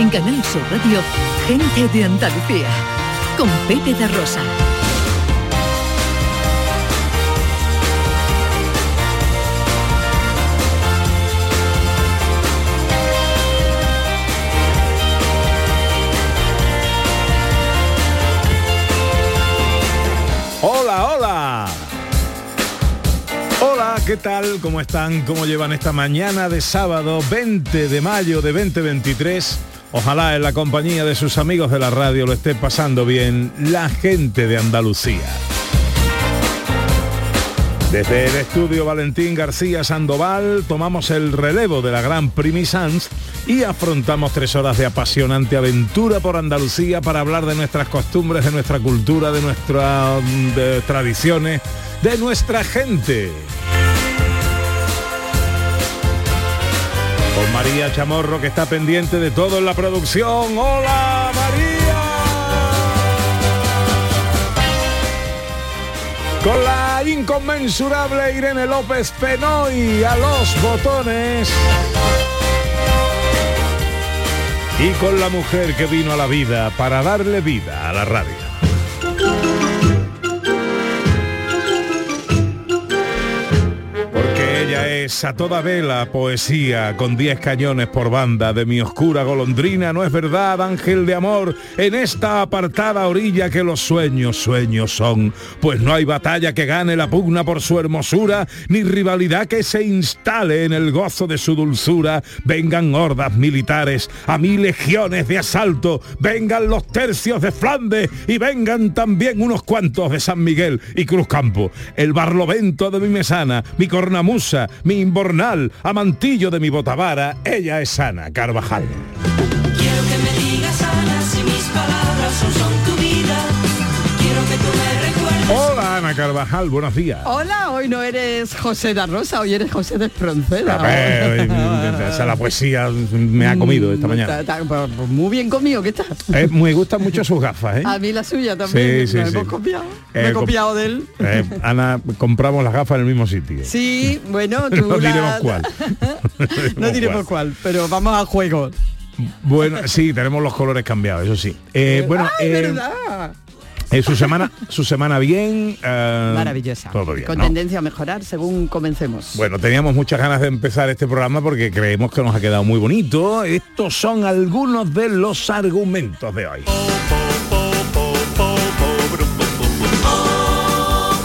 En Canal Sur Radio, gente de Andalucía, con Pepe de Rosa. Hola, hola. Hola, ¿qué tal? ¿Cómo están? ¿Cómo llevan esta mañana de sábado 20 de mayo de 2023? Ojalá en la compañía de sus amigos de la radio lo esté pasando bien la gente de Andalucía. Desde el estudio Valentín García Sandoval tomamos el relevo de la Gran Primi Sans y afrontamos tres horas de apasionante aventura por Andalucía para hablar de nuestras costumbres, de nuestra cultura, de nuestras mm, tradiciones, de nuestra gente. Con María Chamorro que está pendiente de todo en la producción. ¡Hola María! Con la inconmensurable Irene López Penoy a los botones. Y con la mujer que vino a la vida para darle vida a la radio. Porque ella es a toda vela poesía con 10 cañones por banda de mi oscura golondrina, no es verdad, ángel de amor, en esta apartada orilla que los sueños, sueños son, pues no hay batalla que gane la pugna por su hermosura, ni rivalidad que se instale en el gozo de su dulzura, vengan hordas militares, a mil legiones de asalto, vengan los tercios de Flandes y vengan también unos cuantos de San Miguel y Cruzcampo, el barlovento de mi mesana, mi cornamusa, imbornal, amantillo de mi botavara, ella es Ana Carvajal. Ana Carvajal, buenos días. Hola, hoy no eres José de Rosa, hoy eres José de Espronceda. A ver, esa la poesía me ha comido esta mañana. Está- está- pues, pues, muy bien conmigo, ¿qué tal? Eh, me gustan mucho sus gafas, ¿eh? A mí la suya también. Sí, sí, me sí. hemos copiado. me Eh, he com- copiado de él. Eh, Ana, compramos las gafas en el mismo sitio. Sí, bueno, tú No la- diremos cuál. No diremos cuál, pero vamos al juego. Bueno, sí, tenemos los colores cambiados, eso sí. Eh, bueno, ¡Ay, eh, verdad! Eh, su semana, su semana bien. eh, Maravillosa. Todo bien. Con ¿no? tendencia a mejorar según comencemos. Bueno, teníamos muchas ganas de empezar este programa porque creemos que nos ha quedado muy bonito. Estos son algunos de los argumentos de hoy.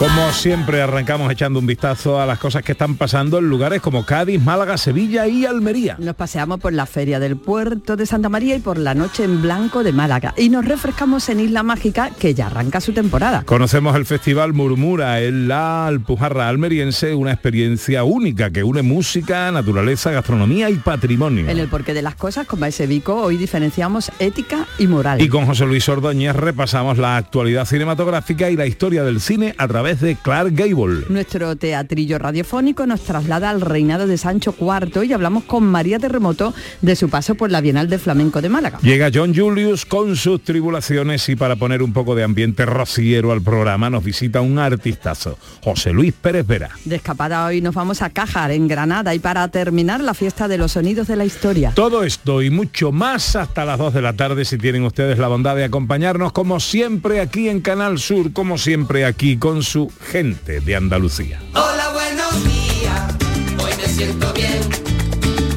Como siempre arrancamos echando un vistazo a las cosas que están pasando en lugares como Cádiz, Málaga, Sevilla y Almería. Nos paseamos por la feria del puerto de Santa María y por la noche en blanco de Málaga. Y nos refrescamos en Isla Mágica, que ya arranca su temporada. Conocemos el Festival Murmura en la Alpujarra almeriense, una experiencia única que une música, naturaleza, gastronomía y patrimonio. En el porqué de las cosas, con Maese Vico, hoy diferenciamos ética y moral. Y con José Luis Ordóñez repasamos la actualidad cinematográfica y la historia del cine a través de Clark Gable. Nuestro teatrillo radiofónico nos traslada al reinado de Sancho IV y hablamos con María Terremoto de su paso por la Bienal de Flamenco de Málaga. Llega John Julius con sus tribulaciones y para poner un poco de ambiente rociero al programa nos visita un artistazo, José Luis Pérez Vera. De escapada hoy nos vamos a Cájar, en Granada, y para terminar la fiesta de los sonidos de la historia. Todo esto y mucho más hasta las 2 de la tarde si tienen ustedes la bondad de acompañarnos como siempre aquí en Canal Sur, como siempre aquí con su gente de Andalucía. Hola, buenos días. Hoy me siento bien.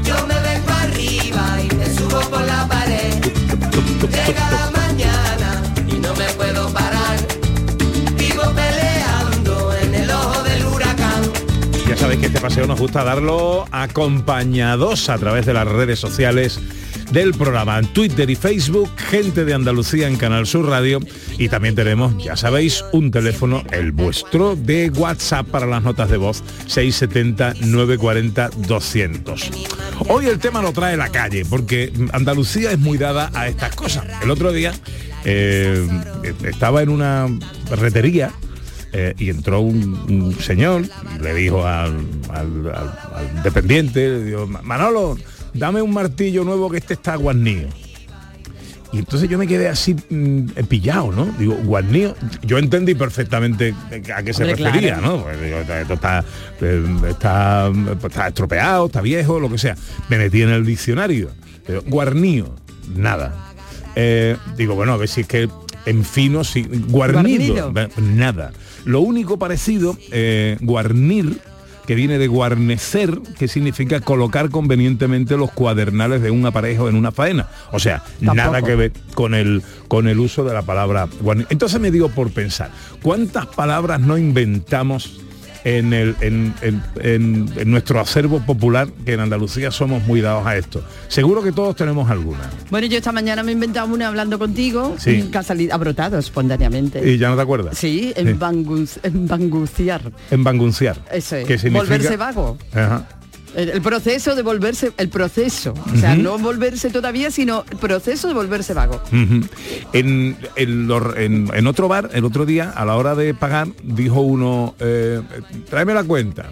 Yo me vengo arriba y me subo por la pared. Llega la mañana Sabéis que este paseo nos gusta darlo acompañados a través de las redes sociales del programa. En Twitter y Facebook, gente de Andalucía en Canal Sur Radio. Y también tenemos, ya sabéis, un teléfono, el vuestro, de WhatsApp para las notas de voz, 670-940-200. Hoy el tema lo trae la calle, porque Andalucía es muy dada a estas cosas. El otro día eh, estaba en una retería eh, y entró un, un señor y le dijo al, al- al- al dependiente, le dijo, Manolo, dame un martillo nuevo que este está guarnido. Y entonces yo me quedé así mm, pillado, ¿no? Digo, guarnido. Yo entendí perfectamente a qué se Hombre, refería, claro. ¿no? Pues digo, esto está, está, pues, está estropeado, está viejo, lo que sea. Me metí en el diccionario. Digo, nada. Eh, digo, bueno, a ver si es que en fino, sí, guarnido, Guarnido. nada. Lo único parecido, eh, guarnir, que viene de guarnecer, que significa colocar convenientemente los cuadernales de un aparejo en una faena. O sea, Tampoco. nada que ver con el, con el uso de la palabra guarnir. Entonces me dio por pensar, ¿cuántas palabras no inventamos en, el, en, en- en- nuestro acervo popular, que en Andalucía somos muy dados a esto? Seguro que todos tenemos alguna. Bueno, yo esta mañana me he inventado una hablando contigo, Sí. que ha, salido, ha brotado espontáneamente. ¿Y ya no te acuerdas? Sí, en, bangus- en banguciar. En bangunciar. Eso es. ¿Qué significa? Volverse vago. Ajá. El, proceso de volverse, el proceso. O sea, no volverse todavía, sino el proceso de volverse vago. En, en en- en otro bar, el otro día, a la hora de pagar, dijo uno, eh, tráeme la cuenta.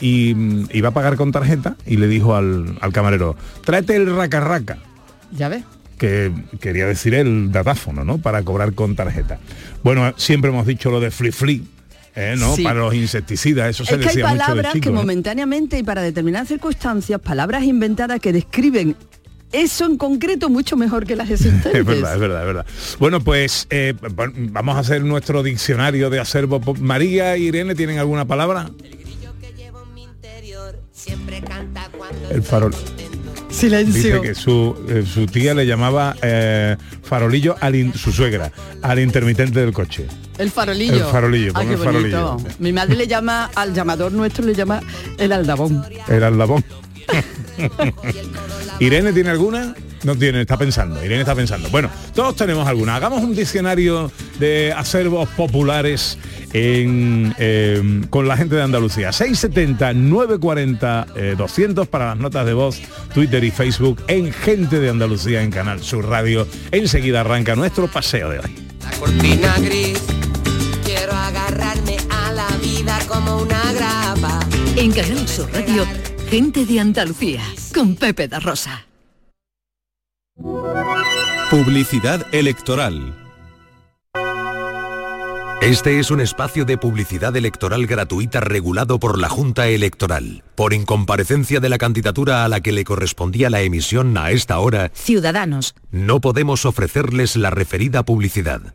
Y mm, iba a pagar con tarjeta y le dijo al, al camarero, tráete el raca raca, Ya ves. que quería decir el datáfono, ¿no? Para cobrar con tarjeta. Bueno, siempre hemos dicho lo de free free, ¿eh? ¿no? Sí. Para los insecticidas, eso se Es que hay decía mucho de palabras chico. que ¿no? momentáneamente y para determinadas circunstancias, palabras inventadas que describen eso en concreto mucho mejor que las existentes. Es verdad, es verdad, es verdad. Bueno, pues eh, vamos a hacer nuestro diccionario de acervo. pop- María y Irene, ¿tienen alguna palabra? El farol. Silencio. Dice que su, eh, su tía le llamaba eh, farolillo al in- su suegra, al intermitente del coche. El farolillo. El farolillo, Ah, qué el farolillo. Mi madre le llama al llamador nuestro, le llama el aldabón. El aldabón. ¿Irene tiene alguna? No tiene, está pensando. Irene está pensando. Bueno, todos tenemos alguna. Hagamos un diccionario de acervos populares en, eh, con la gente de Andalucía. 670 940 eh, 200 para las notas de voz, Twitter y Facebook en Gente de Andalucía en Canal Sur Radio. Enseguida arranca nuestro paseo de hoy. La cortina gris, En Canal Sur Radio, gente de Andalucía, con Pepe da Rosa. Publicidad electoral. Este es un espacio de publicidad electoral gratuita regulado por la Junta Electoral. Por incomparecencia de la candidatura a la que le correspondía la emisión a esta hora, Ciudadanos. no podemos ofrecerles la referida publicidad.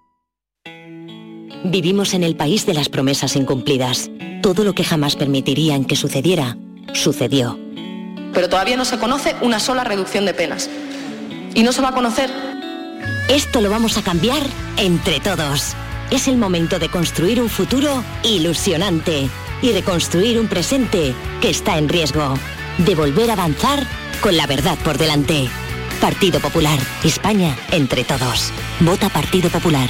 Vivimos en el país de las promesas incumplidas. Todo lo que jamás permitirían que sucediera, sucedió. Pero todavía no se conoce una sola reducción de penas. Y no se va a conocer. Esto lo vamos a cambiar entre todos. Es el momento de construir un futuro ilusionante y de construir un presente que está en riesgo. De volver a avanzar con la verdad por delante. Partido Popular. España entre todos. Vota Partido Popular.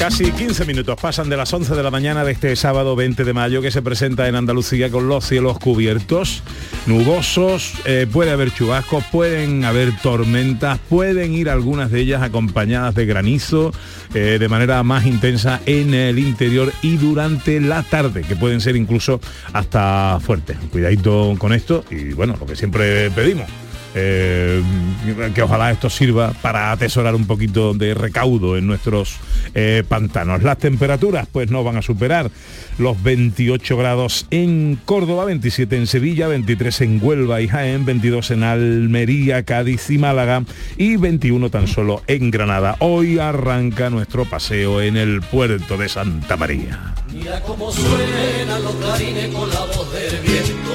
Casi 15 minutos pasan de las 11 de la mañana de este sábado 20 de mayo que se presenta en Andalucía con los cielos cubiertos, nubosos, eh, puede haber chubascos, pueden haber tormentas, pueden ir algunas de ellas acompañadas de granizo eh, de manera más intensa en el interior y durante la tarde, que pueden ser incluso hasta fuertes. Cuidadito con esto y bueno, lo que siempre pedimos. Eh, que ojalá esto sirva para atesorar un poquito de recaudo en nuestros eh, pantanos. Las temperaturas pues no van a superar los 28 grados en Córdoba, 27 en Sevilla, 23 en Huelva y Jaén, 22 en Almería, Cádiz y Málaga y 21 tan solo en Granada. Hoy arranca nuestro paseo en el puerto de Santa María. Mira cómo los con la voz del viento.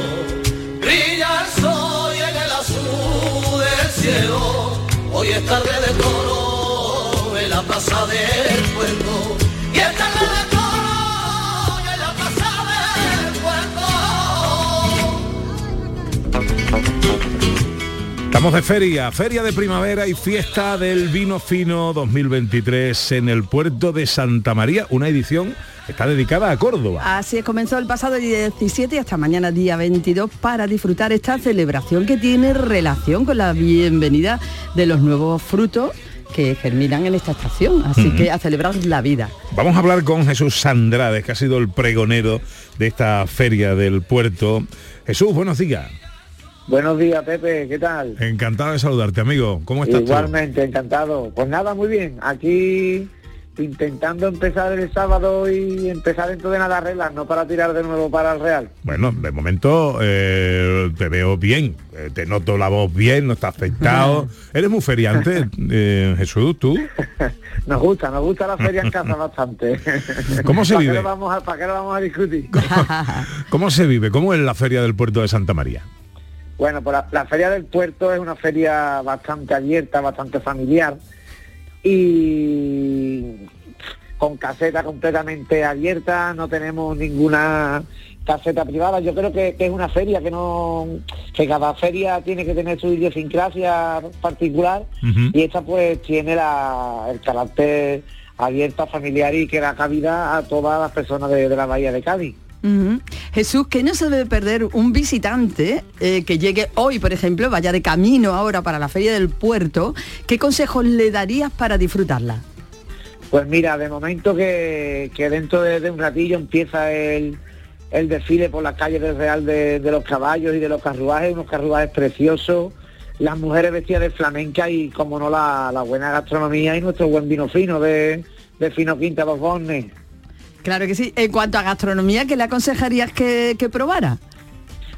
Hoy es tarde de toro en la plaza del puerto. Estamos de feria, feria de primavera y fiesta del vino fino 2023 en el puerto de Santa María, una edición que está dedicada a Córdoba. Así es, comenzó el pasado día 17 y hasta mañana día 22 para disfrutar esta celebración que tiene relación con la bienvenida de los nuevos frutos que germinan en esta estación. Así que a celebrar la vida. Vamos a hablar con Jesús Sandrades, que ha sido el pregonero de esta feria del puerto. Jesús, buenos días. Buenos días, Pepe, ¿qué tal? Encantado de saludarte, amigo. ¿Cómo estás tú? Igualmente, encantado. Pues nada, muy bien. Aquí intentando empezar el sábado y empezar dentro de nada reglas, no para tirar de nuevo para el Real. Bueno, de momento eh, te veo bien, eh, te noto la voz bien, no estás afectado. Eres muy feriante, eh, Jesús, tú. Nos gusta, nos gusta la feria en casa bastante. ¿Cómo se ¿Para qué vive? vamos a, ¿Para qué lo vamos a discutir? ¿Cómo se vive? ¿Cómo es la feria del puerto de Santa María? Bueno, pues la, la feria del puerto es una feria bastante abierta, bastante familiar y con caseta completamente abierta, no tenemos ninguna caseta privada. Yo creo que, que es una feria que no, que cada feria tiene que tener su idiosincrasia particular y esta pues tiene la- el carácter abierta, familiar y que da cabida a todas las personas de, de la bahía de Cádiz. Jesús, que no se debe perder un visitante eh, que llegue hoy, por ejemplo, vaya de camino ahora para la feria del puerto? ¿Qué consejos le darías para disfrutarla? Pues mira, de momento que, que dentro de, un ratillo empieza el, el desfile por las calles del Real de, los caballos y de los carruajes, unos carruajes preciosos, las mujeres vestidas de flamenca y como no la, la buena gastronomía y nuestro buen vino fino de, de Fino Quinta Bornes. Claro que sí. En cuanto a gastronomía, ¿qué le aconsejarías que, que probara?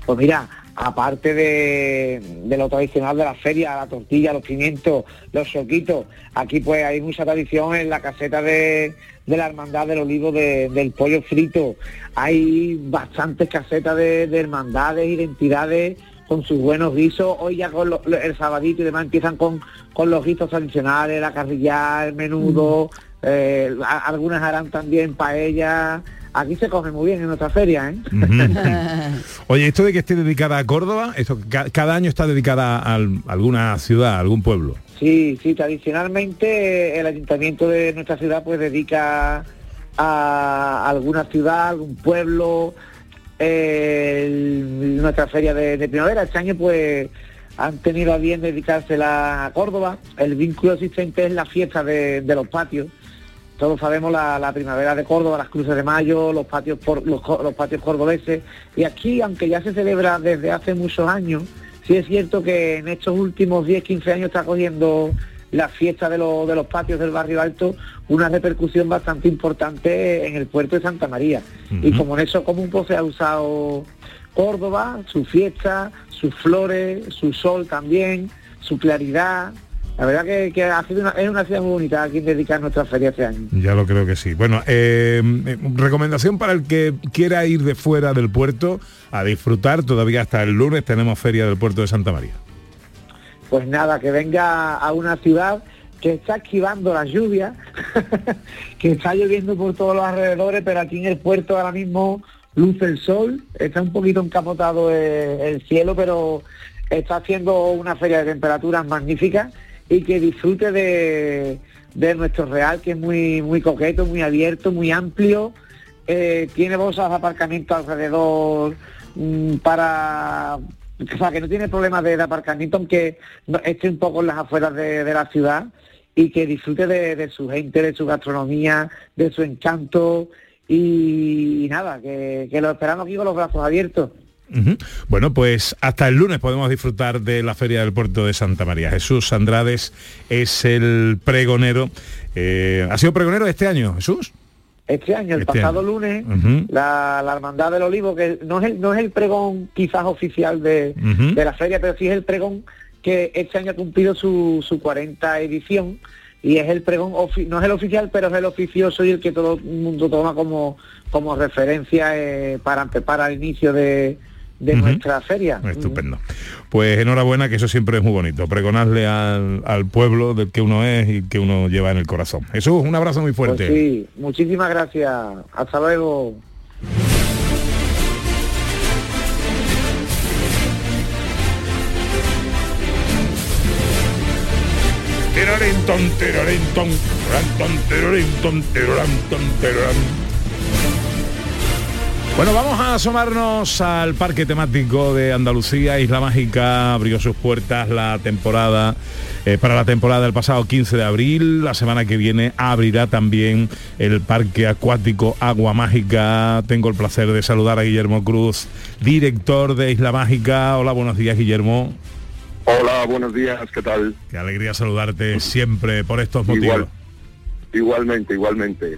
Pues mira, aparte de, lo tradicional de la feria, la tortilla, los pimientos, los soquitos, aquí pues hay mucha tradición en la caseta de, de la hermandad del olivo de- del pollo frito. Hay bastantes casetas de, de hermandades, identidades con sus buenos guisos. Hoy ya con el sabadito y demás empiezan con, con los guisos tradicionales, la carrilla, el menudo, eh, algunas harán también paella. Aquí se come muy bien en nuestra feria, ¿eh? Oye, esto de que esté dedicada a Córdoba, esto ca- cada año está dedicada a al- alguna ciudad, a algún pueblo. Sí, sí, tradicionalmente el ayuntamiento de nuestra ciudad pues dedica a alguna ciudad, algún pueblo, el- nuestra feria de, de primavera. Este año pues han tenido a bien dedicársela a Córdoba. El vínculo existente es la fiesta de, de los patios. Todos sabemos la, la primavera de Córdoba, las cruces de mayo, los patios por, los, patios cordobeses. Y aquí, aunque ya se celebra desde hace muchos años, sí es cierto que en estos últimos 10, 15 años está cogiendo la fiesta de, los- de los patios del barrio alto una repercusión bastante importante en el puerto de Santa María. Y como en eso común pues se ha usado Córdoba, su fiesta, sus flores, su sol también, su claridad, La verdad que, que ha sido una, es una ciudad muy bonita a quien dedicar nuestra feria este año. Ya lo creo que sí. Bueno, eh, eh, recomendación para el que quiera ir de fuera del puerto a disfrutar, todavía hasta el lunes tenemos feria del puerto de Santa María. Pues nada, que venga a una ciudad que está esquivando la lluvia, que está lloviendo por todos los alrededores, pero aquí en el puerto ahora mismo luce el sol, está un poquito encapotado el, el cielo, pero está haciendo una feria de temperaturas magnífica y que disfrute de, de nuestro real, que es muy, muy coqueto, muy abierto, muy amplio, eh, tiene bolsas de aparcamiento alrededor mm, para que no tiene problemas de, aparcamiento aunque esté un poco en las afueras de, de la ciudad y que disfrute de, su gente, de su gastronomía, de su encanto y, y nada, que, que lo esperamos aquí con los brazos abiertos. Bueno, pues hasta el lunes podemos disfrutar de la Feria del Puerto de Santa María. Jesús Andrades es el pregonero. Eh, ¿Ha sido pregonero este año, Jesús? Este año, el Este pasado año. lunes, la, la Hermandad del Olivo, que no es el, no es el pregón quizás oficial de, la feria, pero sí es el pregón que este año ha cumplido su, su 40 edición y es el pregón, no es el oficial, pero es el oficioso y el que todo el mundo toma como, como referencia eh, para, para el inicio de, de nuestra feria. Estupendo. Pues enhorabuena, que eso siempre es muy bonito. Pregonarle al, al pueblo del que uno es y que uno lleva en el corazón. Jesús, un abrazo muy Pues fuerte. sí, muchísimas gracias. Hasta luego. Bueno, vamos a asomarnos al parque temático de Andalucía, Isla Mágica, abrió sus puertas la temporada, eh, para la temporada del pasado 15 de abril, la semana que viene abrirá también el parque acuático Agua Mágica. Tengo el placer de saludar a Guillermo Cruz, director de Isla Mágica. Hola, buenos días Guillermo. Hola, buenos días, ¿qué tal? Qué alegría saludarte siempre por estos motivos. Igual, igualmente, igualmente.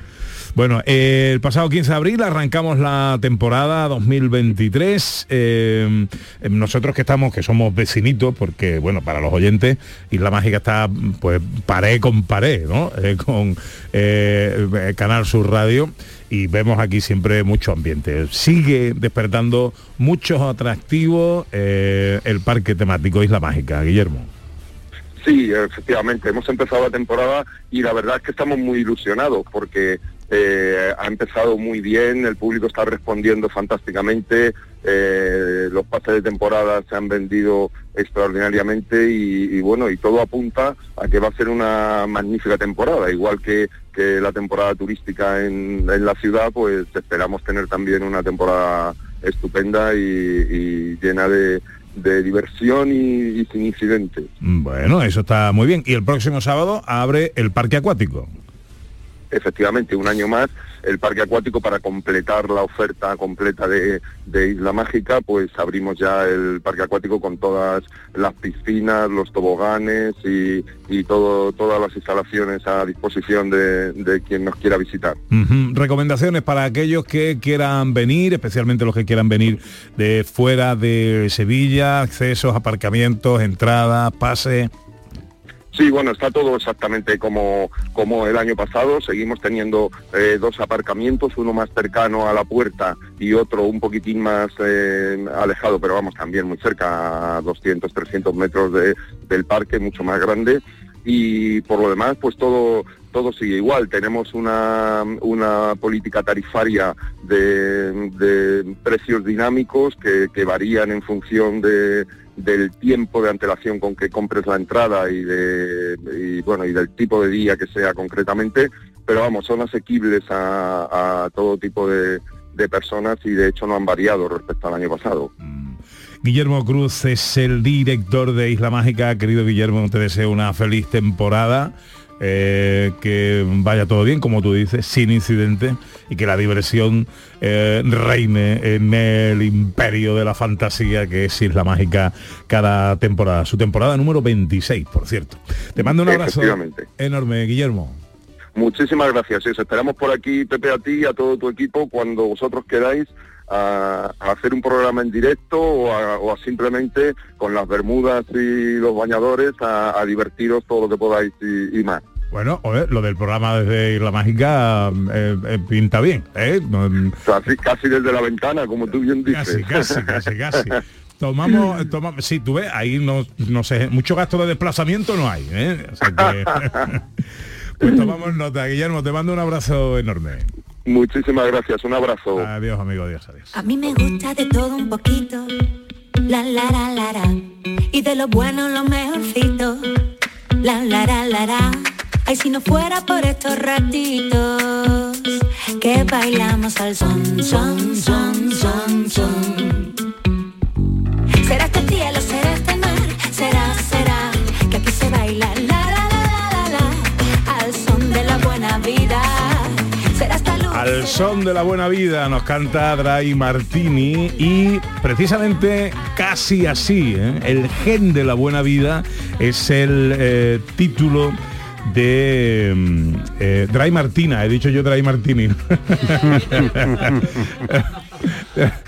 Bueno, eh, el pasado 15 de abril arrancamos la temporada 2023. eh, eh, nosotros que estamos, que somos vecinitos, porque bueno, para los oyentes, Isla Mágica está pues pared con pared, ¿no? Eh, con eh, Canal Sur Radio y vemos aquí siempre mucho ambiente. Sigue despertando muchos atractivos el parque temático Isla Mágica, Guillermo. Sí, efectivamente, hemos empezado la temporada y la verdad es que estamos muy ilusionados porque eh, ha empezado muy bien, el público está respondiendo fantásticamente, eh, los pases de temporada se han vendido extraordinariamente y, bueno, y todo apunta a que va a ser una magnífica temporada, igual que, la temporada turística en, la ciudad, pues esperamos tener también una temporada estupenda y, llena de, diversión y sin incidentes. Bueno, eso está muy bien. Y el próximo sábado abre el parque acuático. Efectivamente un año más el parque acuático para completar la oferta completa de, Isla Mágica, pues abrimos ya el parque acuático con todas las piscinas, los toboganes y, y todas las instalaciones a disposición de, quien nos quiera visitar. Recomendaciones para aquellos que quieran venir, especialmente los que quieran venir de fuera de Sevilla, accesos, aparcamientos, entradas, pase. Sí, bueno, está todo exactamente como, como el año pasado. Seguimos teniendo eh, dos aparcamientos, uno más cercano a la puerta y otro un poquitín más eh, alejado, pero vamos, también muy cerca, a 200, 300 metros de- del parque, mucho más grande. Y por lo demás, pues todo, todo sigue igual. Tenemos una, una política tarifaria de, precios dinámicos que varían en función de, del tiempo de antelación con que compres la entrada y de bueno y del tipo de día que sea concretamente pero vamos son asequibles a, todo tipo de, de personas y de hecho no han variado respecto al año pasado Guillermo Cruz es el director de Isla Mágica. Querido Guillermo, te deseo una feliz temporada. Eh, que vaya todo bien, como tú dices, sin incidentes y que la diversión eh, reine en el imperio de la fantasía que es Isla Mágica cada temporada. Su temporada número 26, por cierto. Te mando un abrazo enorme, Guillermo. Muchísimas gracias. Esperamos por aquí, Pepe, a ti y a todo tu equipo cuando vosotros queráis a, a hacer un programa en directo o a, o a simplemente con las bermudas y los bañadores a, divertiros todo lo que podáis y, y más. Bueno, oye, lo del programa desde Isla Mágica eh, eh, pinta bien, ¿eh? No- Casi, casi desde la ventana, como tú bien dices. Casi, casi, casi, casi. Tomamos, tomamos, sí, tú ves, ahí no, no sé, mucho gasto de desplazamiento no hay, ¿eh? O sea que- pues tomamos nota, Guillermo, te mando un abrazo enorme. Muchísimas gracias, un abrazo. Adiós, amigo, adiós, adiós. A mí me gusta de todo un poquito, la la la la la, y de lo bueno lo mejorcito, la la la la la. Ay, si no fuera por estos ratitos que bailamos al son, son, son, son, son. Será este cielo, será este mar, será, será que aquí se baila Al son de la buena vida nos canta Dray Martini y precisamente casi así, ¿eh? el gen de la buena vida es el eh, título de mm, eh, Dray Martina, he dicho yo Dray Martini.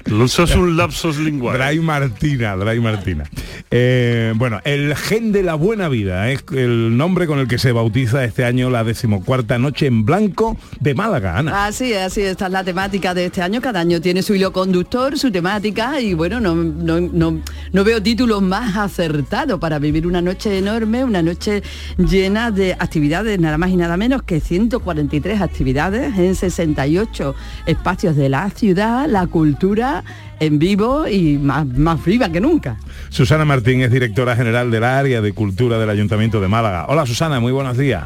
Eso es un lapsus lingual. Dray Martina, Dray Martina. Eh, bueno, el gen de la buena vida es el nombre con el que se bautiza este año la decimocuarta noche en blanco de Málaga, Ana. Así es, así es, esta es la temática de este año. Cada año tiene su hilo conductor, su temática y bueno, no, no, no, no veo títulos más acertados para vivir una noche enorme, una noche llena de actividades, nada más y nada menos que 143 actividades en 68 espacios de la ciudad, la cultura en vivo y más, más viva que nunca. Susana Martín es directora general del área de cultura del Ayuntamiento de Málaga. Hola Susana, muy buenos días.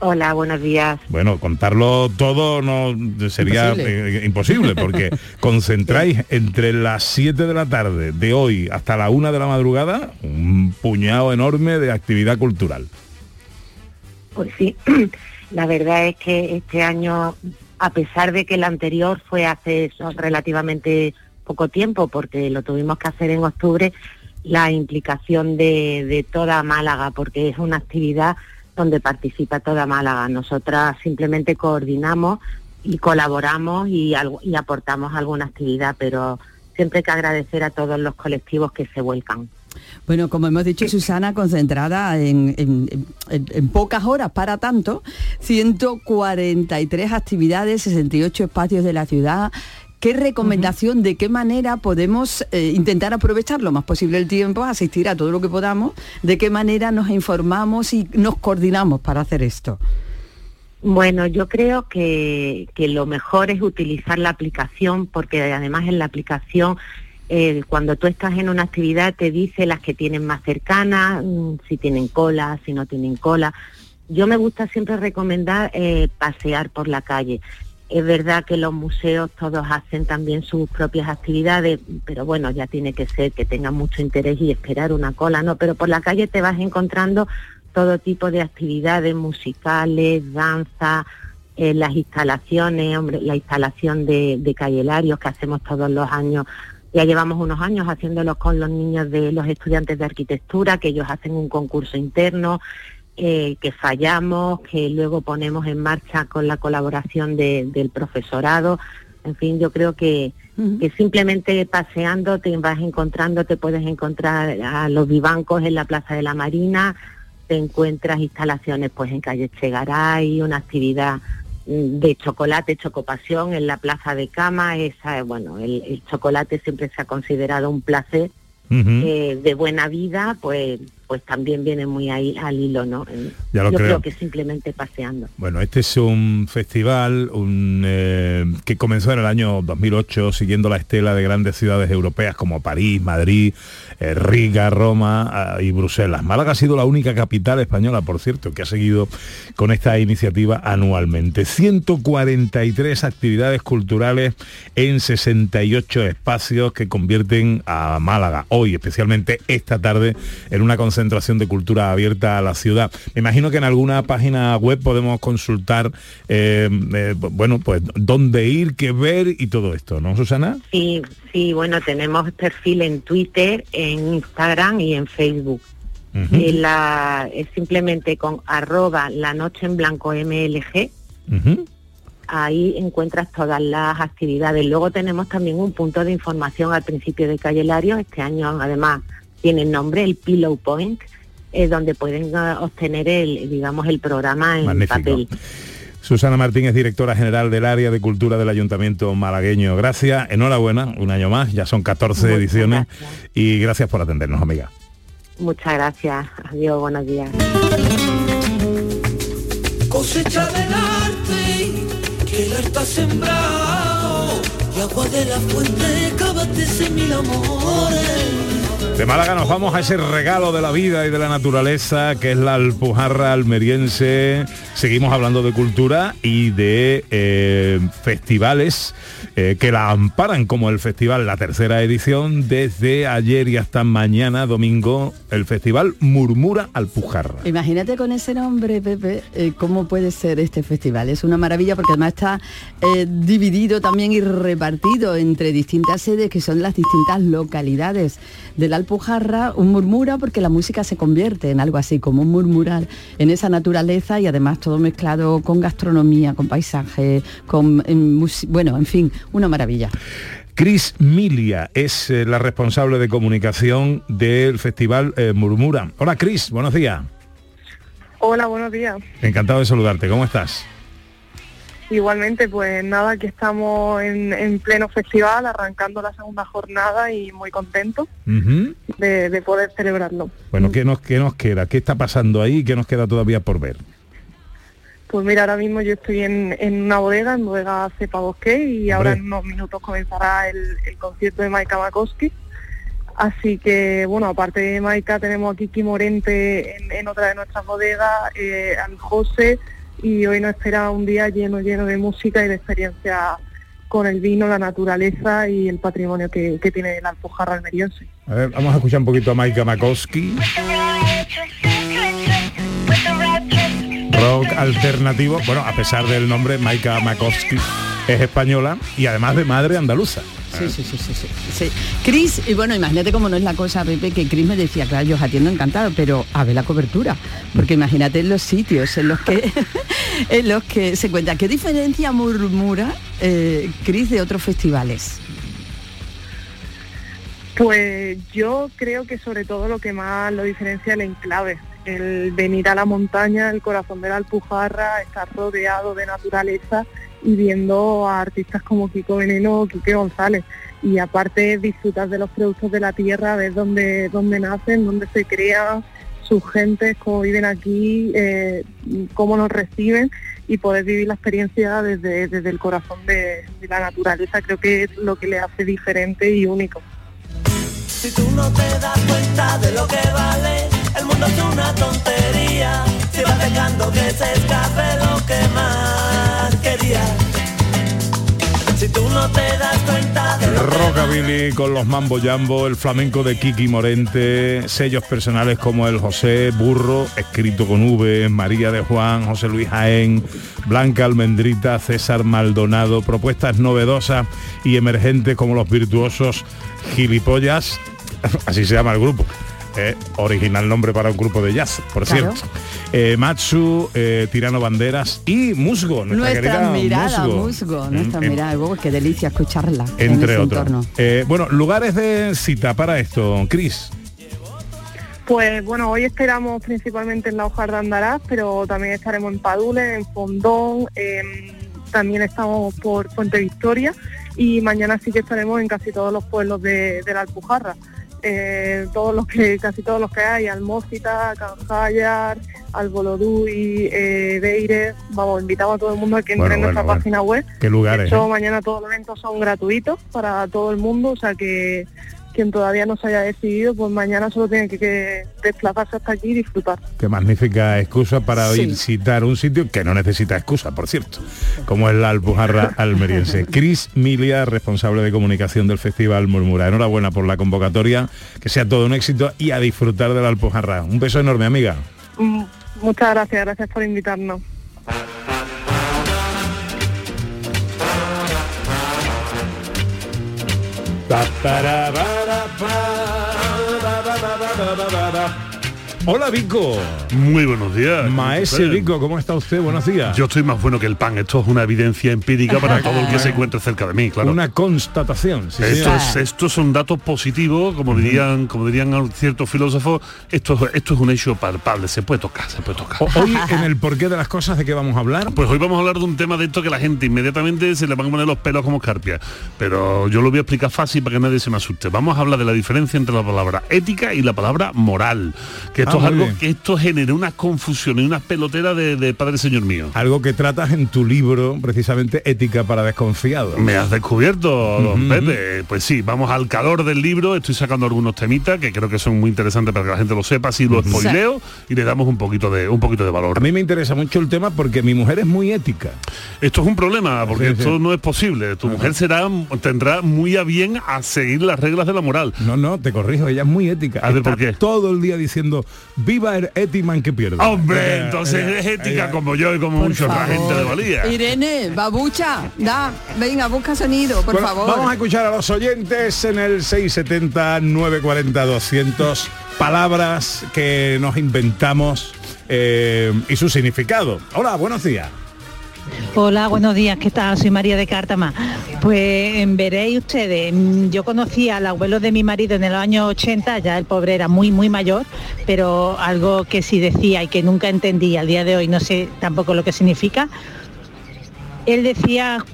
Hola, buenos días. Bueno, contarlo todo no sería Imposible. eh, imposible porque concentráis entre las 7 de la tarde de hoy hasta la 1 de la madrugada un puñado enorme de actividad cultural. Pues sí, la verdad es que este año, a pesar de que el anterior fue hace relativamente poco tiempo, porque lo tuvimos que hacer en octubre, la implicación de, toda Málaga, porque es una actividad donde participa toda Málaga. Nosotras simplemente coordinamos y colaboramos y, y aportamos alguna actividad, pero siempre hay que agradecer a todos los colectivos que se vuelcan. Bueno, como hemos dicho, Susana, concentrada en, en- en- en pocas horas para tanto, 143 actividades, 68 espacios de la ciudad. ¿Qué recomendación, de qué manera podemos eh, intentar aprovechar lo más posible el tiempo, asistir a todo lo que podamos? ¿De qué manera nos informamos y nos coordinamos para hacer esto? Bueno, yo creo que, que lo mejor es utilizar la aplicación porque además en la aplicación eh, cuando tú estás en una actividad te dice las que tienen más cercanas, mm, si tienen cola, si no tienen cola. Yo me gusta siempre recomendar eh, pasear por la calle. Es verdad que los museos todos hacen también sus propias actividades, pero bueno, ya tiene que ser que tengan mucho interés y esperar una cola, ¿no? Pero por la calle te vas encontrando todo tipo de actividades musicales, danza, eh, las instalaciones, hombre, la instalación de, de cayelarios que hacemos todos los años. Ya llevamos unos años haciéndolo con los niños de los estudiantes de arquitectura, que ellos hacen un concurso interno, eh, que fallamos, que luego ponemos en marcha con la colaboración de- del profesorado. En fin, yo creo que, que simplemente paseando te vas encontrando, te puedes encontrar a los vivancos en la Plaza de la Marina, te encuentras instalaciones pues en calle Chegaray, una actividad de chocolate, chocopasión en la Plaza de Cama, esa, bueno, el, el chocolate siempre se ha considerado un placer eh, de buena vida, pues pues también viene muy ahí al hilo, ¿no? Ya lo Yo creo. creo que simplemente paseando. Bueno, este es un festival un, eh, que comenzó en el año 2008 siguiendo la estela de grandes ciudades europeas como París, Madrid, eh, Riga, Roma ah, y Bruselas. Málaga ha sido la única capital española, por cierto, que ha seguido con esta iniciativa anualmente. 143 actividades culturales en 68 espacios que convierten a Málaga hoy, especialmente esta tarde, en una concentración de cultura abierta a la ciudad. Me imagino que en alguna página web podemos consultar, eh, eh, bueno, pues dónde ir, qué ver y todo esto, ¿no, Susana? Sí, sí, bueno, tenemos perfil en Twitter, en Instagram y en Facebook. Eh, la, es simplemente con arroba la noche en blanco MLG ahí encuentras todas las actividades. Luego tenemos también un punto de información al principio de Calle Lario, este año además tiene el nombre, el Pillow Point, eh, donde pueden eh, obtener el, digamos, el programa en Magnífico. papel. Susana Martín es directora general del área de cultura del Ayuntamiento malagueño. Gracias, enhorabuena, un año más, ya son 14 Muchas ediciones y gracias por atendernos, amiga. Muchas gracias. Adiós, buenos días. Cosecha del arte, que el arte ha sembrado, y agua de la fuente, cábate mil amores. De Málaga nos vamos a ese regalo de la vida y de la naturaleza que es la Alpujarra almeriense. Seguimos hablando de cultura y de eh, festivales eh, que la amparan como el festival, la tercera edición, desde ayer y hasta mañana, domingo, el festival Murmura Alpujarra. Imagínate con ese nombre, Pepe, eh, cómo puede ser este festival. Es una maravilla porque además está dividido también y repartido entre distintas sedes que son las distintas localidades de la Alpujarra. Un murmura porque la música se convierte en algo así como un murmural en esa naturaleza y además todo mezclado con gastronomía, con paisaje, con en bueno, en fin, una maravilla. Cris Milia es eh, la responsable de comunicación del festival eh, Murmura. Hola Cris, buenos días. Hola, buenos días. Encantado de saludarte. ¿Cómo estás? Igualmente, pues nada, aquí estamos en, en pleno festival, arrancando la segunda jornada y muy contentos de, de poder celebrarlo. Bueno, ¿qué nos, ¿qué nos queda? ¿Qué está pasando ahí? ¿Qué nos queda todavía por ver? Pues mira, ahora mismo yo estoy en, en una bodega, en bodega Cepa Bosque, y ahora en unos minutos comenzará el, el concierto de Maika Makoski. Así que, bueno, aparte de Maika tenemos a Kiki Morente en, en otra de nuestras bodegas, eh, a mi José, y hoy nos espera un día lleno, lleno de música y de experiencia con el vino, la naturaleza y el patrimonio que, que tiene la Alpujarra almeriense. A ver, vamos a escuchar un poquito a Maika Makowski. Rock alternativo. Bueno, a pesar del nombre, Maika Makowski es española y además de madre andaluza. Sí, sí, sí, sí, sí, sí. Cris, y bueno, imagínate cómo no es la cosa, Pepe, que Cris me decía, claro, yo os atiendo encantado, pero a ver la cobertura. Porque imagínate en los sitios en los que en los que se cuenta. ¿Qué diferencia murmura eh, Cris de otros festivales? Pues yo creo que sobre todo lo que más lo diferencia el enclave, el venir a la montaña, el corazón de la Alpujarra, estar rodeado de naturaleza y viendo a artistas como Kiko Veneno o Quique González. Y aparte disfrutar de los productos de la tierra, ver dónde, dónde nacen, dónde se crean, sus gentes, cómo viven aquí, eh, cómo nos reciben y poder vivir la experiencia desde, desde el corazón de, de la naturaleza, creo que es lo que le hace diferente y único. Si tú no te das cuenta de lo que vale, el mundo es una tontería. Si vas dejando que se escape lo que más querías. Si tú no te das cuenta de rockabilly con los mambo jambo, el flamenco de Kiki Morente, sellos personales como el José Burro, escrito con V, María de Juan, José Luis Jaén, Blanca Almendrita, César Maldonado, propuestas novedosas y emergentes como los virtuosos gilipollas, así se llama el grupo. Eh, original nombre para un grupo de jazz, por Claro. cierto. Eh, Matsu, eh, Tirano Banderas y Musgo, nuestra, Nuestra querida mirada, Musgo. musgo, nuestra Mm, mirada, oh, qué delicia escucharla. en entre otros. Eh, bueno, lugares de cita para esto, Cris. Pues bueno, hoy esperamos principalmente en la Hojar de Andarás, pero también estaremos en Padule, en Fondón, también estamos por Fuente Victoria y mañana sí que estaremos en casi todos los pueblos de, de la Alpujarra. Eh, todos los que, casi todos los que hay, Almócita, Canjallar, Albolodui, eh, Beire, vamos, invitamos a todo el mundo a que entre Bueno, en bueno, nuestra bueno. página web. Qué lugares. De hecho, ¿eh? mañana todos los eventos son gratuitos para todo el mundo, o sea que quien todavía no se haya decidido, pues mañana solo tiene que, que desplazarse hasta aquí y disfrutar. Qué magnífica excusa para Sí. ir citar un sitio que no necesita excusa, por cierto, como es la Alpujarra almeriense. Cris Milia, responsable de comunicación del Festival Murmura. Enhorabuena por la convocatoria, que sea todo un éxito y a disfrutar de la Alpujarra. Un beso enorme, amiga. Mm, Muchas gracias, gracias por invitarnos. Ba-ba-da-ba-da-ba, ba-ba-da-ba-da-ba-da-ba. Hola Vico. Muy buenos días. Maese Vico, ¿cómo está usted? Buenos días. Yo estoy más bueno que el pan. Esto es una evidencia empírica para todo el que se encuentre cerca de mí, claro. Una constatación. sí, Esto señor. es- estos son datos positivos, como dirían, como dirían ciertos filósofos, esto, esto es un hecho palpable, se puede tocar, se puede tocar. Hoy en el porqué de las cosas de qué vamos a hablar. Pues hoy vamos a hablar de un tema de esto que la gente inmediatamente se le van a poner los pelos como escarpia. Pero yo lo voy a explicar fácil para que nadie se me asuste. Vamos a hablar de la diferencia entre la palabra ética y la palabra moral. Que esto Ah, es algo bien. que esto genera unas confusiones y unas peloteras de, de Padre Señor mío. Algo que tratas en tu libro, precisamente Ética para desconfiados. Me has descubierto, don Pepe. Pues sí, vamos al calor del libro. Estoy sacando algunos temitas que creo que son muy interesantes para que la gente lo sepa. Así lo spoileo y le damos un poquito de un poquito de valor. A mí me interesa mucho el tema porque mi mujer es muy ética. Esto es un problema, porque Sí, sí. esto no es posible. Tu mujer será, tendrá muy a bien a seguir las reglas de la moral. No, no, te corrijo, ella es muy ética. A ver, Está ¿por qué? Todo el día diciendo, viva el Etiman que pierde. Hombre, Ella- entonces ella- eres ética ella- como yo y como mucha gente de valía. Irene, babucha, da, venga, busca sonido, por Bueno, favor. Vamos a escuchar a los oyentes en el 670 940 200 palabras que nos inventamos eh, y su significado. Hola, buenos días. Hola, buenos días, ¿qué tal? Soy María de Cártama. Pues em, veréis ustedes, mm, yo conocí al abuelo de mi marido en el año 80, ya el pobre era muy, muy mayor, pero algo que sí decía y que nunca entendí al día de hoy, no sé tampoco lo que significa, él decía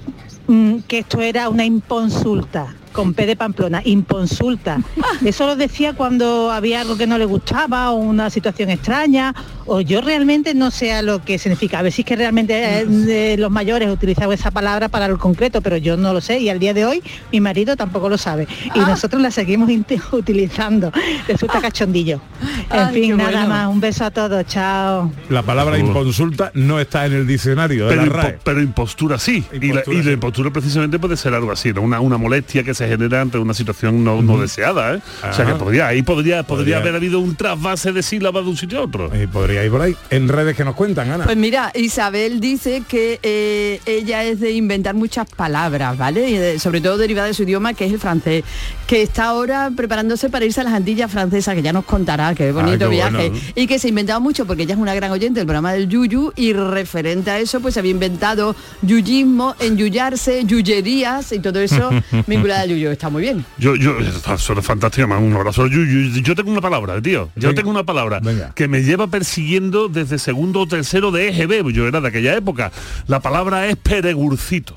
mm, que esto era una imponsulta, con P de Pamplona, imponsulta. Eso lo decía cuando había algo que no le gustaba o una situación extraña, o yo realmente no sé a lo que significa. A ver si es que realmente eh, de los mayores utilizaban esa palabra para lo concreto, pero yo no lo sé y al día de hoy mi marido tampoco lo sabe. Y nosotros la seguimos utilizando. Resulta cachondillo. En Ay, qué fin, nada bueno. más. Un beso a todos. Chao. La palabra inconsulta no está en el diccionario de Pero, la impo- RAE. pero impostura sí. y, la, Impostura y la impostura precisamente puede ser algo así, ¿no? una, una molestia que se genera ante una situación no, no deseada. ¿eh? O sea que podría, ahí podría, podría, Podría. haber habido un trasvase de sílabas de un sitio a otro. Y podría ir por ahí. En redes que nos cuentan, Ana. Pues mira, Isabel dice que eh, ella es de inventar muchas palabras, ¿vale? Y de- sobre todo derivada de su idioma, que es el francés, que está ahora preparándose para irse a las Antillas francesas, que ya nos contará, qué bonito Ah, qué viaje. bueno. Y que se ha inventado mucho, porque ella es una gran oyente del programa del Yuyu, y referente a eso, pues se había inventado yuyismo, enyuyarse, yuyerías y todo eso vinculado al yuyu. Está muy bien. Yo, yo, suena fantástica, man, un abrazo. Yo, yo- yo tengo una palabra, tío. Yo Venga. tengo una palabra Venga. que me lleva persiguiendo desde segundo o tercero de EGB. Yo era de aquella época. La palabra es peregurcito.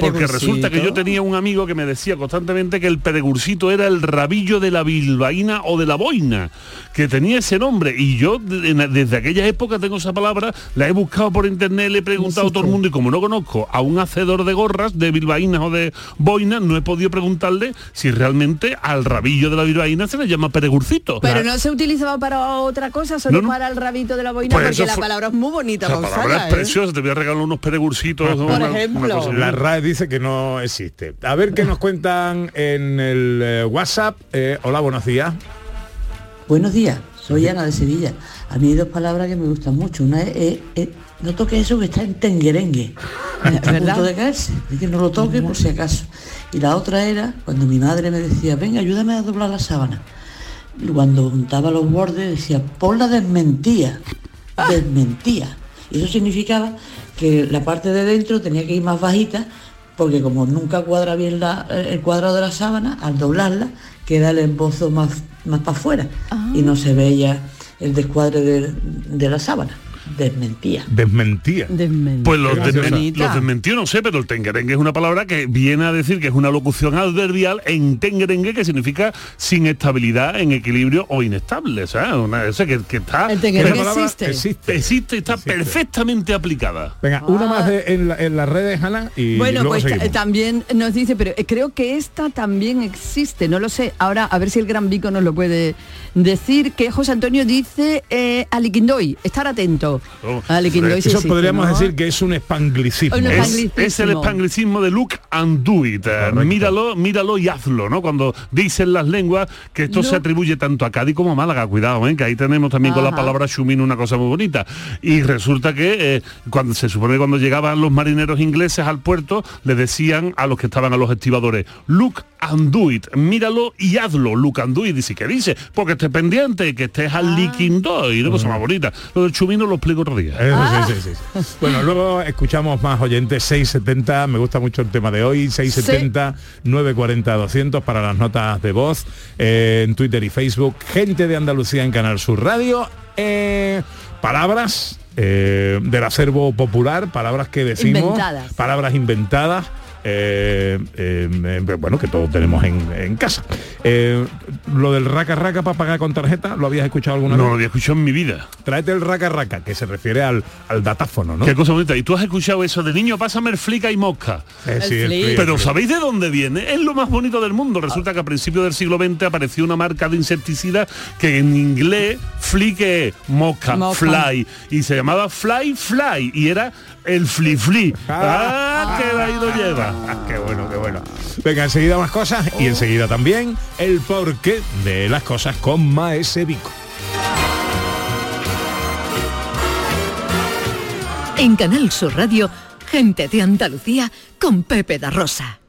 Porque resulta que yo tenía un amigo que me decía constantemente que el peregurcito era el rabillo de la bilbaína o de la boina, que tenía ese nombre. Y yo desde aquella época tengo esa palabra, la he buscado por internet, le he preguntado a todo el mundo y como no conozco a un hacedor de gorras, de bilbaínas o de boinas, no he podido preguntarle si realmente al rabillo de la bilbaína se le llama peregurcito. Pero no se utilizaba para otra cosa, solo No, no. para el rabito de la boina, Pues porque la palabra es muy bonita, La palabra es ¿eh? preciosa, te voy a regalar unos peregurcitos. Por una- una ejemplo. cosa- La Dice que no existe. A ver qué nos cuentan en el eh, WhatsApp. Eh, hola, buenos días. Buenos días, soy Ana de Sevilla. A mí hay dos palabras que me gustan mucho. Una es, es- es- no toque eso que está en tenguerengue. A punto de caerse. Es que no lo toque por si acaso. Y la otra era cuando mi madre me decía, venga, ayúdame a doblar la sábana. Y cuando juntaba los bordes decía, ponla desmentía. Desmentía. Y eso significaba que la parte de dentro tenía que ir más bajita porque como nunca cuadra bien la- el cuadrado de la sábana, al doblarla queda el embozo más, más para afuera y no se veía el descuadre de, de la sábana. Desmentía. Desmentía. Pues los, desmen- los desmentidos no sé, pero el tengerengue es una palabra que viene a decir que es una locución adverbial en tengerengue que significa sin estabilidad, en equilibrio o inestable. ¿sabes? Una, eso que, que está... El tengerengue existe. Existe, existe, está perfectamente aplicada. Venga, una más de- en, la- en las redes, Ana, y Bueno, luego pues seguimos. también nos dice, pero eh, creo que esta también existe, no lo sé. Ahora, a ver si el Gran Vico nos lo puede decir, que José Antonio dice eh, aliquindoy, estar atento. Alequindo, ese Eso sí, podríamos ¿no? decir que es un espanglicismo. Es, es el espanglicismo de look and do it. Eh, Correcto. Míralo, míralo y hazlo, ¿no? Cuando dicen las lenguas que esto se atribuye tanto a Cádiz como a Málaga, cuidado, ¿eh? que ahí tenemos también con la palabra shumino una cosa muy bonita. Y resulta que eh, cuando se supone que cuando llegaban los marineros ingleses al puerto, le decían a los que estaban a los estibadores, look and do it, míralo y hazlo, look and do it. Dice, ¿qué dice? Porque estés pendiente, que estés Ah. al licking do, y una cosa más bonita. Lo del chumino lo explico otro día. Eso, sí, sí, sí. Bueno, luego escuchamos más oyentes, 670, me gusta mucho el tema de hoy, 670, 940, 200 para las notas de voz eh, en Twitter y Facebook, gente de Andalucía en Canal Sur Radio, eh, palabras eh, del acervo popular, palabras que decimos, Inventadas. palabras inventadas. Eh, eh, eh, bueno, que todos tenemos en, en casa. Eh, lo del raca raca para pagar con tarjeta, ¿lo habías escuchado alguna No vez? lo había escuchado en mi vida. Tráete el raca raca, que se refiere al, al datáfono, ¿no? Qué cosa bonita. Y tú has escuchado eso de niño, pásame el flica y mosca. Eh, sí, el flick, Pero. ¿sabéis de dónde viene? Es lo más bonito del mundo. Resulta que a principios del siglo XX apareció una marca de insecticida que en inglés flick es mosca, Mosca. fly. Y se llamaba fly fly. Y era el fli fli. Ah, que de ahí lo lleva. qué bueno, qué bueno. Venga, enseguida más cosas y enseguida también el porqué de las cosas con Maese Vico. En Canal Sur Radio, gente de Andalucía con Pepe da Rosa.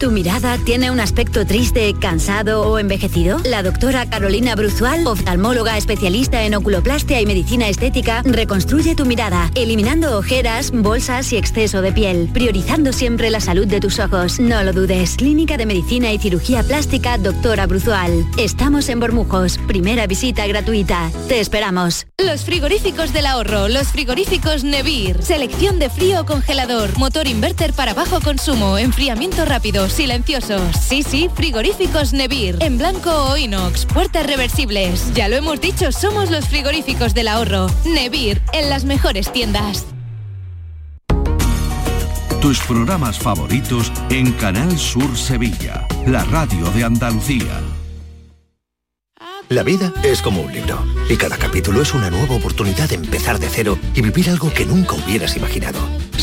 ¿Tu mirada tiene un aspecto triste, cansado o envejecido? La doctora Carolina Bruzual, oftalmóloga especialista en oculoplastia y medicina estética, reconstruye tu mirada, eliminando ojeras, bolsas y exceso de piel, priorizando siempre la salud de tus ojos. No lo dudes. Clínica de Medicina y Cirugía Plástica, doctora Bruzual. Estamos en Bormujos. Primera visita gratuita. Te esperamos. Los frigoríficos del ahorro, los frigoríficos Nevir. Selección de frío o congelador, motor inverter para bajo consumo, enfriamiento rápido, silenciosos. Sí, sí, frigoríficos Nevir. En blanco o inox, puertas reversibles. Ya lo hemos dicho, somos los frigoríficos del ahorro. Nevir, en las mejores tiendas. Tus programas favoritos en Canal Sur Sevilla, la radio de Andalucía. La vida es como un libro y cada capítulo es una nueva oportunidad de empezar de cero y vivir algo que nunca hubieras imaginado.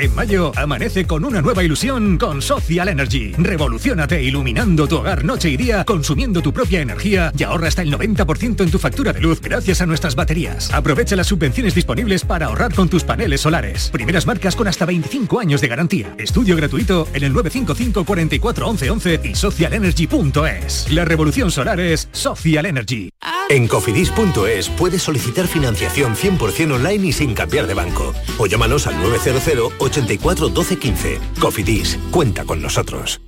En mayo amanece con una nueva ilusión con Social Energy. Revolucionate iluminando tu hogar noche y día, consumiendo tu propia energía y ahorra hasta el 90% en tu factura de luz gracias a nuestras baterías. Aprovecha las subvenciones disponibles para ahorrar con tus paneles solares. Primeras marcas con hasta 25 años de garantía. Estudio gratuito en el 955 44 11 11 y socialenergy.es. La revolución solar es Social Energy. En cofidis.es puedes solicitar financiación 100% online y sin cambiar de banco. O llámanos al 900 84 12 15. Cofidis, cuenta con nosotros.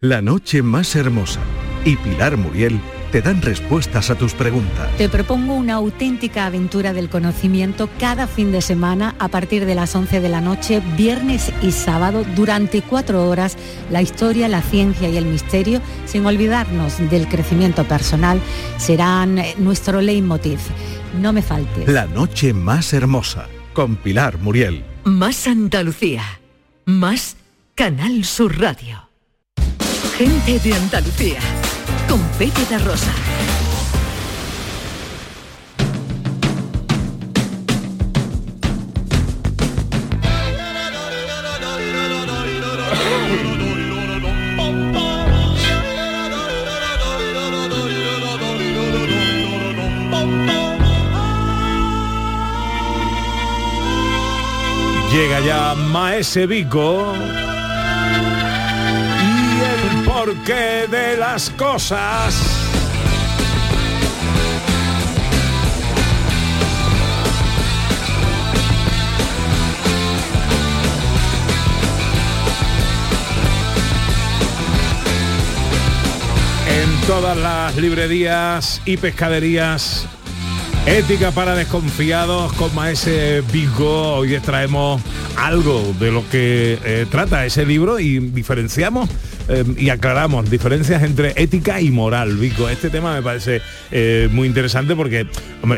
La noche más hermosa y Pilar Muriel te dan respuestas a tus preguntas. Te propongo una auténtica aventura del conocimiento cada fin de semana a partir de las 11 de la noche, viernes y sábado, durante cuatro horas, la historia, la ciencia y el misterio, sin olvidarnos del crecimiento personal, serán eh, nuestro leitmotiv. No me faltes. La noche más hermosa con Pilar Muriel. Más Andalucía. Más Canal Sur Radio. Gente de Andalucía. Con Pepe Rosa. Llega ya Maese Vico y el porqué de las cosas. En todas las librerías y pescaderías Ética para desconfiados con Maese Vigo. Hoy extraemos algo de lo que eh, trata ese libro y diferenciamos eh, y aclaramos diferencias entre ética y moral, Vico. Este tema me parece eh, muy interesante porque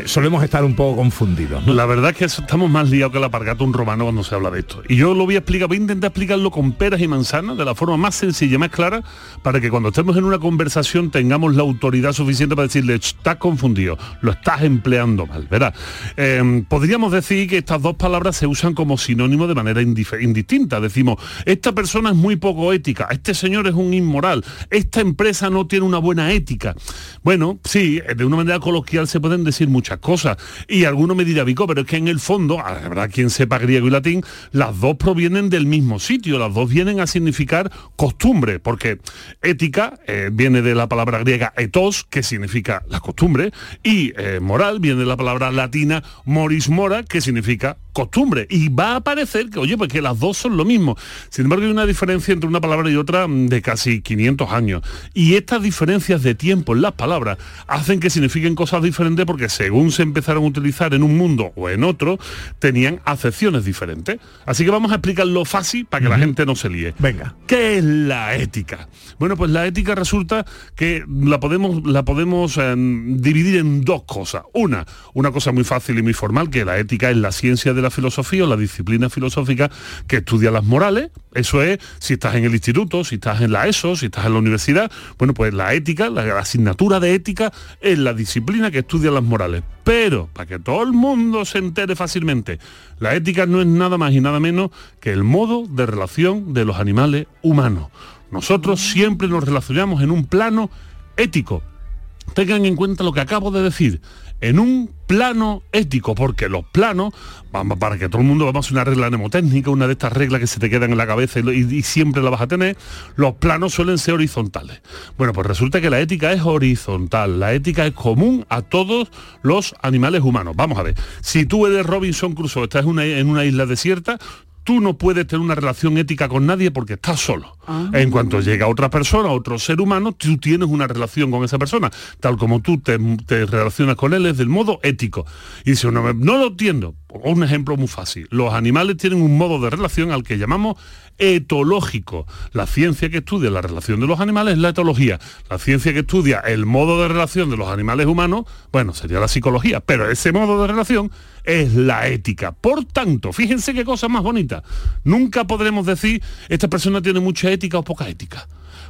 solemos estar un poco confundidos. La verdad es que estamos más liados que la pargata un romano cuando se habla de esto. Y yo lo voy a explicar, voy a intentar explicarlo con peras y manzanas de la forma más sencilla más clara para que cuando estemos en una conversación tengamos la autoridad suficiente para decirle, estás confundido, lo estás empleando mal, ¿verdad? Eh, podríamos decir que estas dos palabras se usan como sinónimo de manera indistinta. Decimos, esta persona es muy poco ética, este señor es un inmoral, esta empresa no tiene una buena ética. Bueno, sí, de una manera coloquial se pueden decir muchas cosas. Y alguno me dirá, Vico, pero es que en el fondo, verdad, quien sepa griego y latín, las dos provienen del mismo sitio, las dos vienen a significar costumbre, porque ética eh, viene de la palabra griega etos, que significa la costumbre, y eh, moral viene de la palabra latina moris mora, que significa costumbre. Y va a parecer que, oye, pues que las dos son lo mismo. Sin embargo, hay una diferencia entre una palabra y otra mm, de casi 500 años. Y estas diferencias de tiempo en las palabras hacen que signifiquen cosas diferentes porque según se empezaron a utilizar en un mundo o en otro, tenían acepciones diferentes. Así que vamos a explicarlo fácil para que la gente no se líe. Venga. ¿Qué es la ética? Bueno, pues la ética resulta que la podemos, la podemos eh, dividir en dos cosas. Una, una cosa muy fácil y muy formal, que la ética es la ciencia de la filosofía o la disciplina filosófica que estudia las morales. Eso es, si estás en el instituto, si estás en la ESO, si estás en la universidad, bueno, pues la ética, la, la asignatura de ética es la disciplina que estudia las morales. Pero, para que todo el mundo se entere fácilmente, la ética no es nada más y nada menos que el modo de relación de los animales humanos. Nosotros siempre nos relacionamos en un plano ético. Tengan en cuenta lo que acabo de decir, en un plano ético, porque los planos, para que todo el mundo vamos a una regla mnemotécnica, una de estas reglas que se te quedan en la cabeza y- y siempre la vas a tener, los planos suelen ser horizontales. Bueno, pues resulta que la ética es horizontal, la ética es común a todos los animales humanos. Vamos a ver, si tú eres Robinson Crusoe, estás en una, en una isla desierta, tú no puedes tener una relación ética con nadie porque estás solo. En cuanto llega otra persona, otro ser humano, tú tienes una relación con esa persona, tal como tú te, te relacionas con él es del modo ético. Y dice, no, no lo entiendo. Un ejemplo muy fácil. Los animales tienen un modo de relación al que llamamos etológico. La ciencia que estudia la relación de los animales es la etología. La ciencia que estudia el modo de relación de los animales humanos, bueno, sería la psicología, pero ese modo de relación es la ética. Por tanto, fíjense qué cosa más bonita. Nunca podremos decir, esta persona tiene mucha ética o poca ética.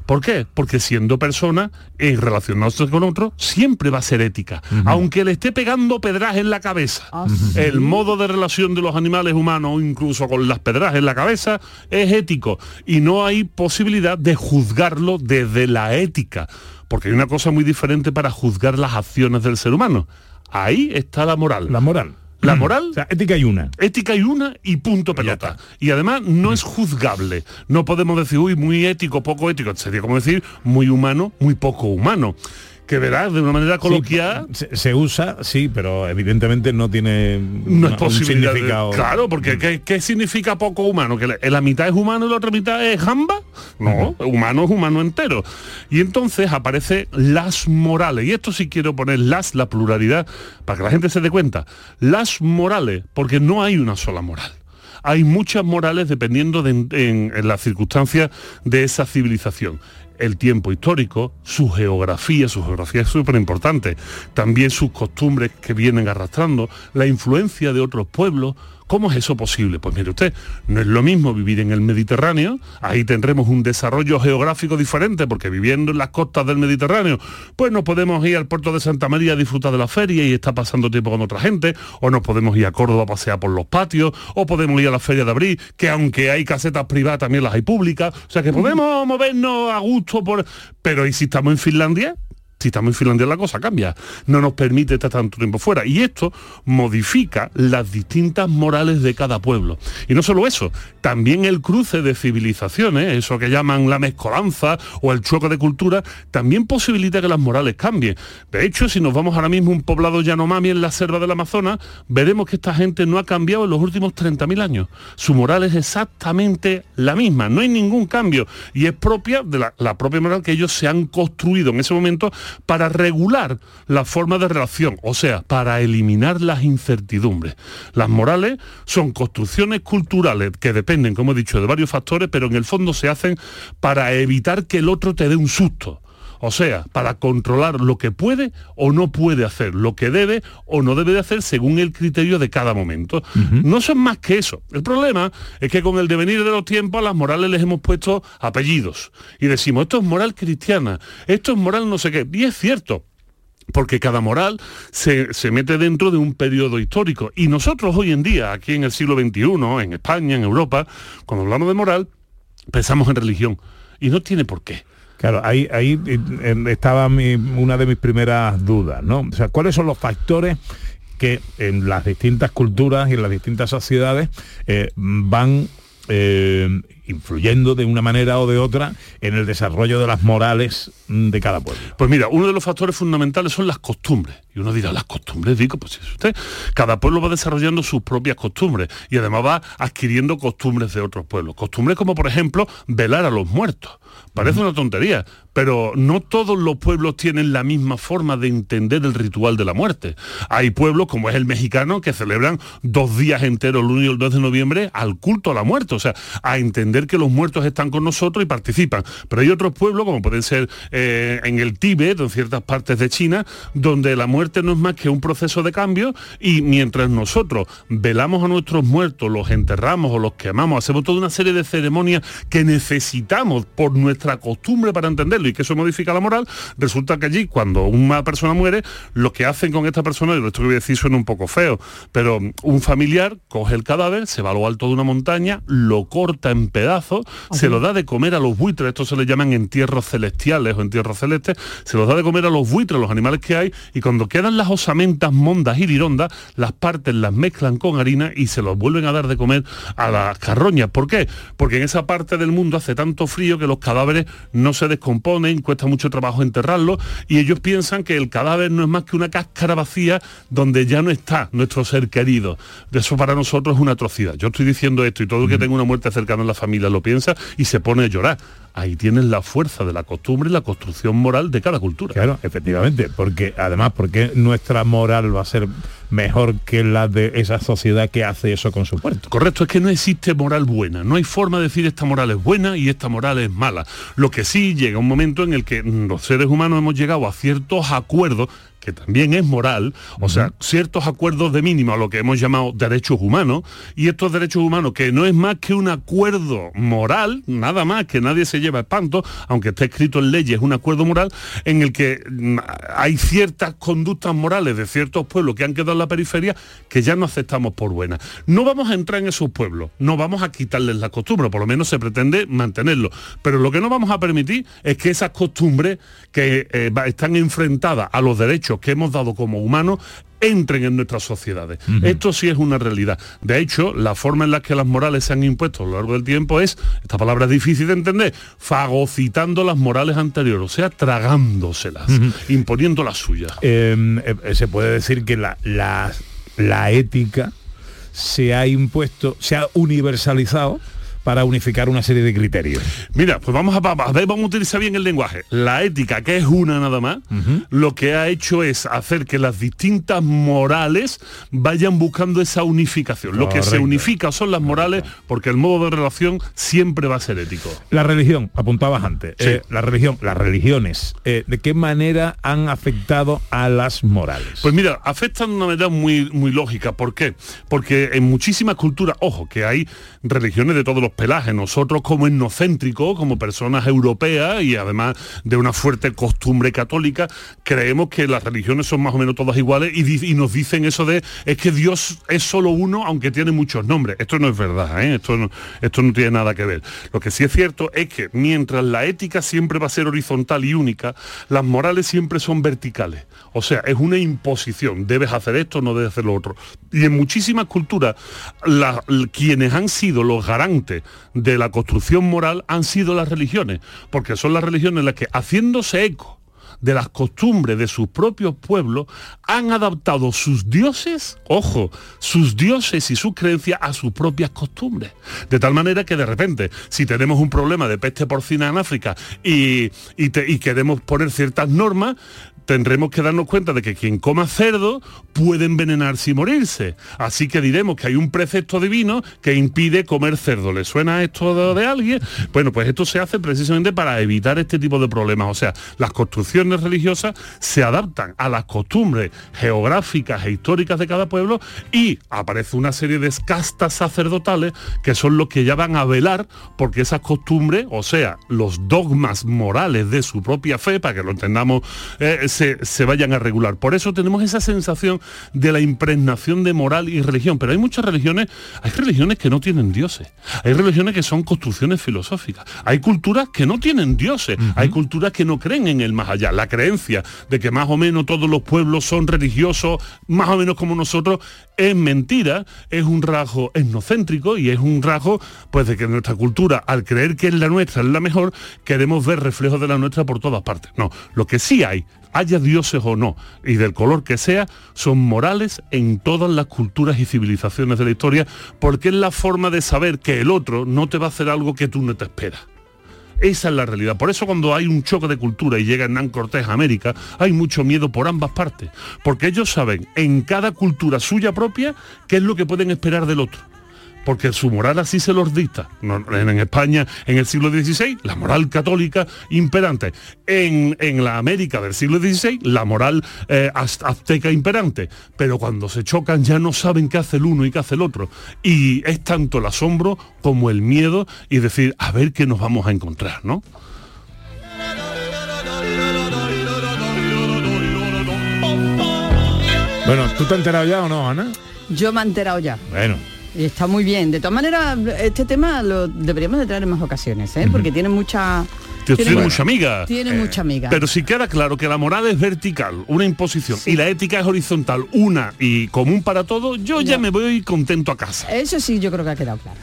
¿Por qué? Porque siendo persona, en relacionarse con otro, siempre va a ser ética. Aunque le esté pegando pedras en la cabeza. El modo de relación de los animales humanos, o incluso con las pedras en la cabeza, es ético. Y no hay posibilidad de juzgarlo desde la ética. Porque hay una cosa muy diferente para juzgar las acciones del ser humano. Ahí está la moral. La moral. La moral. O sea, ética hay una. Ética hay una y punto pelota. Y además no es juzgable. No podemos decir, uy, muy ético, poco ético. Sería como decir muy humano, muy poco humano. Que verás, de una manera coloquial, Se, se usa, sí, pero evidentemente no tiene no es significado. claro, porque ¿qué, qué significa poco humano? ¿Que la, la mitad es humano y la otra mitad es jamba? No, humano es humano entero. Y entonces aparece las morales. Y esto sí quiero poner las, la pluralidad, para que la gente se dé cuenta. Las morales, porque no hay una sola moral. Hay muchas morales dependiendo de en, en- en las circunstancias de esa civilización el tiempo histórico, su geografía, su geografía es súper importante, también sus costumbres que vienen arrastrando, la influencia de otros pueblos. ¿Cómo es eso posible? Pues mire usted, no es lo mismo vivir en el Mediterráneo, ahí tendremos un desarrollo geográfico diferente, porque viviendo en las costas del Mediterráneo, pues nos podemos ir al puerto de Santa María a disfrutar de la feria y estar pasando tiempo con otra gente, o nos podemos ir a Córdoba a pasear por los patios, o podemos ir a la feria de abril, que aunque hay casetas privadas, también las hay públicas, o sea que podemos movernos a gusto por... Pero ¿y si estamos en Finlandia? Si estamos en Finlandia la cosa cambia, no nos permite estar tanto tiempo fuera. Y esto modifica las distintas morales de cada pueblo. Y no solo eso, también el cruce de civilizaciones, eso que llaman la mezcolanza o el choque de cultura, también posibilita que las morales cambien. De hecho, si nos vamos ahora mismo a un poblado Yanomami en la selva del Amazonas, veremos que esta gente no ha cambiado en los últimos 30.000 años. Su moral es exactamente la misma, no hay ningún cambio. Y es propia de la, la propia moral que ellos se han construido en ese momento para regular la forma de relación, o sea, para eliminar las incertidumbres. Las morales son construcciones culturales que dependen, como he dicho, de varios factores, pero en el fondo se hacen para evitar que el otro te dé un susto. O sea, para controlar lo que puede o no puede hacer, lo que debe o no debe de hacer según el criterio de cada momento. No son más que eso. El problema es que con el devenir de los tiempos a las morales les hemos puesto apellidos y decimos, esto es moral cristiana, esto es moral no sé qué. Y es cierto, porque cada moral se, se, mete dentro de un periodo histórico. Y nosotros hoy en día, aquí en el siglo XXI, en España, en Europa, cuando hablamos de moral, pensamos en religión. Y no tiene por qué. Claro, ahí, ahí eh, estaba una de mis primeras dudas, ¿no? O sea, ¿cuáles son los factores que en las distintas culturas y en las distintas sociedades eh, van eh, influyendo de una manera o de otra en el desarrollo de las morales de cada pueblo. Pues mira, uno de los factores fundamentales son las costumbres. Y uno dirá, las costumbres, digo, pues es usted, cada pueblo va desarrollando sus propias costumbres y además va adquiriendo costumbres de otros pueblos. Costumbres como, por ejemplo, velar a los muertos. Parece una tontería, pero no todos los pueblos tienen la misma forma de entender el ritual de la muerte. Hay pueblos, como es el mexicano, que celebran dos días enteros, el 1 y el 2 de noviembre, al culto a la muerte, o sea, a entender que los muertos están con nosotros y participan. Pero hay otros pueblos, como pueden ser eh, en el Tíbet, en ciertas partes de China, donde la muerte no es más que un proceso de cambio y mientras nosotros velamos a nuestros muertos, los enterramos o los quemamos, hacemos toda una serie de ceremonias que necesitamos por nuestra costumbre para entenderlo y que eso modifica la moral, resulta que allí cuando una persona muere, lo que hacen con esta persona, y esto que voy a decir suena un poco feo, pero un familiar coge el cadáver, se va a lo alto de una montaña, lo corta en pedazos, se lo da de comer a los buitres, esto se le llaman entierros celestiales o entierros celestes, se los da de comer a los buitres, los animales que hay, y cuando quedan las osamentas, mondas y lirondas, las parten, las mezclan con harina y se los vuelven a dar de comer a las carroñas. ¿Por qué? Porque en esa parte del mundo hace tanto frío que los cadáveres no se descomponen, cuesta mucho trabajo enterrarlos y ellos piensan que el cadáver no es más que una cáscara vacía donde ya no está nuestro ser querido. Eso para nosotros es una atrocidad. Yo estoy diciendo esto y todo el que tenga una muerte cercana en la familia lo piensa y se pone a llorar ahí tienes la fuerza de la costumbre y la construcción moral de cada cultura. Claro, efectivamente, porque además, porque nuestra moral va a ser mejor que la de esa sociedad que hace eso con su puerto. Correcto, es que no existe moral buena, no hay forma de decir esta moral es buena y esta moral es mala. Lo que sí llega un momento en el que los seres humanos hemos llegado a ciertos acuerdos que también es moral, o sea, ciertos acuerdos de mínimo a lo que hemos llamado derechos humanos, y estos derechos humanos que no es más que un acuerdo moral, nada más, que nadie se lleva espanto, aunque esté escrito en leyes, un acuerdo moral en el que mm, hay ciertas conductas morales de ciertos pueblos que han quedado en la periferia que ya no aceptamos por buenas. No vamos a entrar en esos pueblos, no vamos a quitarles la costumbre, por lo menos se pretende mantenerlo, pero lo que no vamos a permitir es que esas costumbres que eh, están enfrentadas a los derechos que hemos dado como humanos entren en nuestras sociedades. Esto sí es una realidad. De hecho, la forma en la que las morales se han impuesto a lo largo del tiempo es, esta palabra es difícil de entender, fagocitando las morales anteriores, o sea, tragándoselas, imponiendo las suyas. Em, eh, se puede decir que la, la, la ética se ha impuesto, se ha universalizado para unificar una serie de criterios. Mira, pues vamos a, a ver, vamos a utilizar bien el lenguaje. La ética, que es una nada más, lo que ha hecho es hacer que las distintas morales vayan buscando esa unificación. Lo que se unifica son las morales porque el modo de relación siempre va a ser ético. La religión, apuntabas antes, eh, la religión, las religiones, eh, ¿de qué manera han afectado a las morales? Pues mira, afectan de una manera muy, muy lógica. ¿Por qué? Porque en muchísimas culturas, ojo, que hay religiones de todos los pelajes. Nosotros como etnocéntricos, como personas europeas y además de una fuerte costumbre católica, creemos que las religiones son más o menos todas iguales y, nos dicen eso de es que Dios es solo uno aunque tiene muchos nombres. Esto no es verdad, ¿eh? esto, no, esto no tiene nada que ver. Lo que sí es cierto es que mientras la ética siempre va a ser horizontal y única, las morales siempre son verticales. O sea, es una imposición. Debes hacer esto, no debes hacer lo otro. Y en muchísimas culturas, quienes han sido los garantes de la construcción moral han sido las religiones, porque son las religiones las que, haciéndose eco de las costumbres de sus propios pueblos, han adaptado sus dioses, ojo, sus dioses y sus creencias a sus propias costumbres. De tal manera que de repente, si tenemos un problema de peste porcina en África y, y queremos poner ciertas normas, tendremos que darnos cuenta de que quien coma cerdo puede envenenarse y morirse. Así que diremos que hay un precepto divino que impide comer cerdo. ¿Le suena esto de, alguien? Bueno, pues esto se hace precisamente para evitar este tipo de problemas. O sea, las construcciones religiosas se adaptan a las costumbres geográficas e históricas de cada pueblo y aparece una serie de castas sacerdotales que son los que ya van a velar porque esas costumbres, o sea, los dogmas morales de su propia fe, para que lo entendamos, eh, se, se vayan a regular. Por eso tenemos esa sensación de la impregnación de moral y religión. Pero hay muchas religiones, hay religiones que no tienen dioses, hay religiones que son construcciones filosóficas, hay culturas que no tienen dioses, hay culturas que no creen en el más allá. La creencia de que más o menos todos los pueblos son religiosos, más o menos como nosotros, es mentira, es un rasgo etnocéntrico y es un rasgo pues de que nuestra cultura, al creer que es la nuestra, es la mejor, queremos ver reflejos de la nuestra por todas partes. No, lo que sí hay, haya dioses o no, y del color que sea, son morales en todas las culturas y civilizaciones de la historia, porque es la forma de saber que el otro no te va a hacer algo que tú no te esperas. Esa es la realidad. Por eso cuando hay un choque de cultura y llega Hernán Cortés a América, hay mucho miedo por ambas partes. Porque ellos saben en cada cultura suya propia qué es lo que pueden esperar del otro. Porque su moral así se los dicta. En, España, en el siglo XVI, la moral católica imperante. En, en la América del siglo XVI, la moral eh, az- azteca imperante. Pero cuando se chocan ya no saben qué hace el uno y qué hace el otro. Y es tanto el asombro como el miedo y decir, a ver qué nos vamos a encontrar, ¿no? Bueno, ¿tú te has enterado ya o no, Ana? Yo me he enterado ya. Bueno. Y está muy bien. De todas maneras, este tema lo deberíamos de traer en más ocasiones, ¿eh? porque tiene mucha... Tiene, tiene mucha amiga. Tiene mucha amiga. Pero si queda claro que la moral es vertical, una imposición, y la ética es horizontal, una y común para todos, yo ya me voy contento a casa. Eso sí, yo creo que ha quedado claro.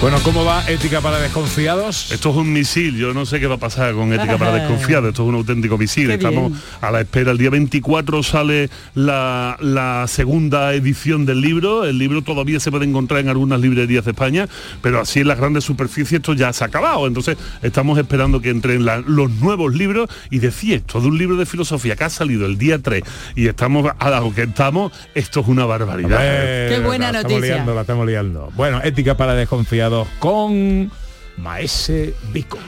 Bueno, ¿cómo va Ética para Desconfiados? Esto es un misil, yo no sé qué va a pasar con Ética para Desconfiados, esto es un auténtico misil, Qué estamos bien. a la espera, el día 24 sale la, la segunda edición del libro, el libro todavía se puede encontrar en algunas librerías de España, pero así en las grandes superficies esto ya se ha acabado, entonces estamos esperando que entren la- los nuevos libros y decía esto de un libro de filosofía que ha salido el día 3 y estamos a lo que estamos, esto es una barbaridad. Eh, la Estamos liando, la estamos liando. Bueno, Ética para Desconfiados con Maese Vico.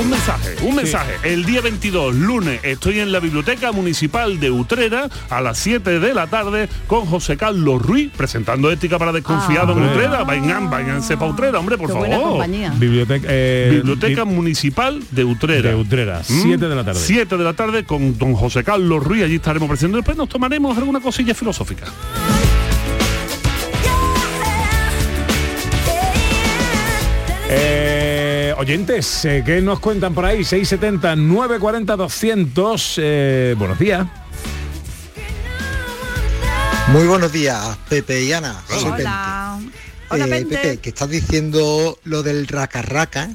Un mensaje, un Sí. mensaje. El día 22, lunes, estoy en la Biblioteca Municipal de Utrera a las 7 de la tarde con José Carlos Ruiz presentando Ética para Desconfiados en Ah. Utrera. Vengan, váyanse para Utrera, hombre, por Qué favor. buena compañía. Biblioteca, eh, Biblioteca Municipal de Utrera. De Utrera, ¿Mm? 7 de la tarde. 7 de la tarde con don José Carlos Ruiz, allí estaremos presentando. Después nos tomaremos alguna cosilla filosófica. Eh, oyentes, eh, ¿qué nos cuentan por ahí? 670 940 200. eh, buenos días. Muy buenos días, Pepe y Ana. Soy Pente. Hola. Hola, Eh, Pente. Pepe, que estás diciendo lo del raca raca,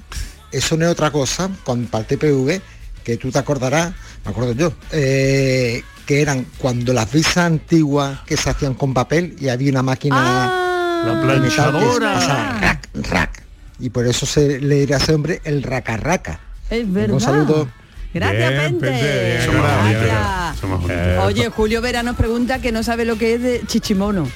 eso no es otra cosa, con para el TPV, que tú te acordarás, me acuerdo yo, eh, que eran cuando las visas antiguas que se hacían con papel y había una máquina La de metal que planchadora. pasaba rac, rac. Y por eso se le dirá a ese hombre el raca raca. Es verdad. Un saludo. Gracias, Bien, Pente. Pente, bien, Somos Gracias. Eh, Oye, Julio Vera nos pregunta que no sabe lo que es de chichimono.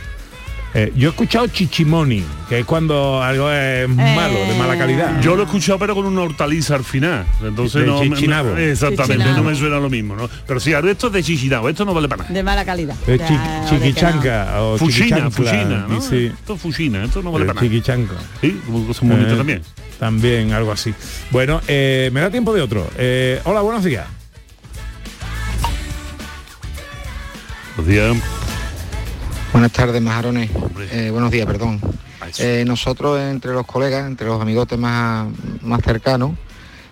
Eh, yo he escuchado chichimoni, que es cuando algo es malo, de mala calidad. Yo lo he escuchado pero con una hortaliza al final. Entonces De no me- me- chichinabo. exactamente, Chichinabo. no me suena lo mismo, ¿no? Pero sí, ahora esto es de chichinabo, esto no vale para nada. De mala calidad. Ya, chi- que chiquichanca o Fushina, chiquichancla, Fushina, ¿no? sí. Esto es Fushina, esto no vale El para nada. chiquichanca. Sí, como cosa muy bonita Eh, también. También, algo así. Bueno, eh, me da tiempo de otro. Eh, hola, buenos días. Buenos días. Buenas tardes, majarones. Eh, buenos días, perdón. Eh, nosotros entre los colegas, entre los amigotes más, más cercanos,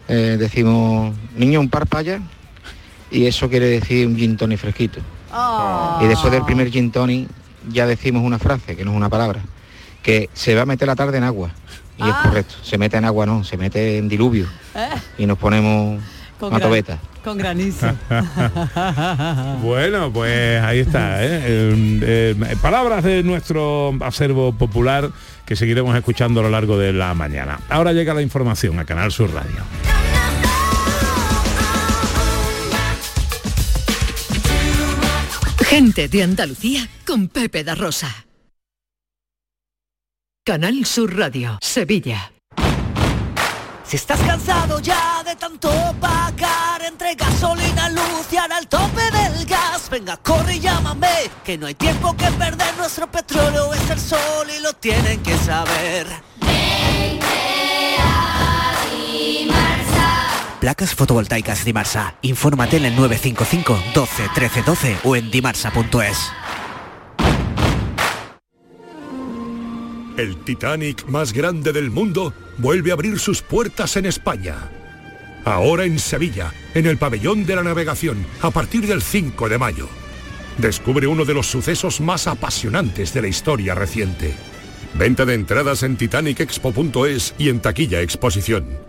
eh, decimos, niño, un par paya, y eso quiere decir un gin tonic fresquito. Y después del primer gin tonic ya decimos una frase, que no es una palabra, que se va a meter la tarde en agua. Y es Ah. correcto, se mete en agua, no, se mete en diluvio. Eh, Y nos ponemos con, una gran- tobeta. con granizo. Bueno, pues ahí está. ¿eh? Eh, eh, palabras de nuestro acervo popular que seguiremos escuchando a lo largo de la mañana. Ahora llega la información a Canal Sur Radio. Gente de Andalucía con Pepe da Rosa. Canal Sur Radio, Sevilla. Si estás cansado ya tanto pagar entre gasolina, luz y ahora el tope del gas, venga, corre y llámame, que no hay tiempo que perder, nuestro petróleo es el sol y lo tienen que saber. Placas fotovoltaicas Dimarsa. Infórmate en el 955 12 13 12 o en dimarsa.es. El Titanic más grande del mundo vuelve a abrir sus puertas en España. Ahora en Sevilla, en el pabellón de la navegación, a partir del 5 de mayo. Descubre uno de los sucesos más apasionantes de la historia reciente. Venta de entradas en titanicexpo.es y en taquilla exposición.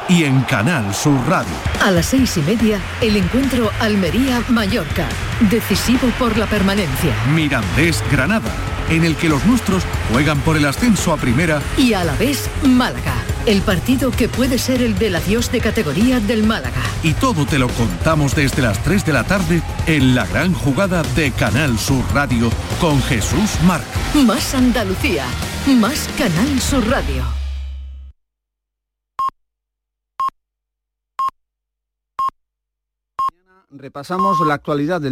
y en Canal Sur Radio. A las seis y media, el encuentro Almería-Mallorca, decisivo por la permanencia. Mirandés Granada, en el que los nuestros juegan por el ascenso a primera Y a la vez, Málaga, el partido que puede ser el del adiós de categoría del Málaga. y todo te lo contamos desde las 3 de la tarde en la gran jugada de Canal Sur Radio con Jesús Marc. Más Andalucía, más Canal Sur Radio. Repasamos la actualidad del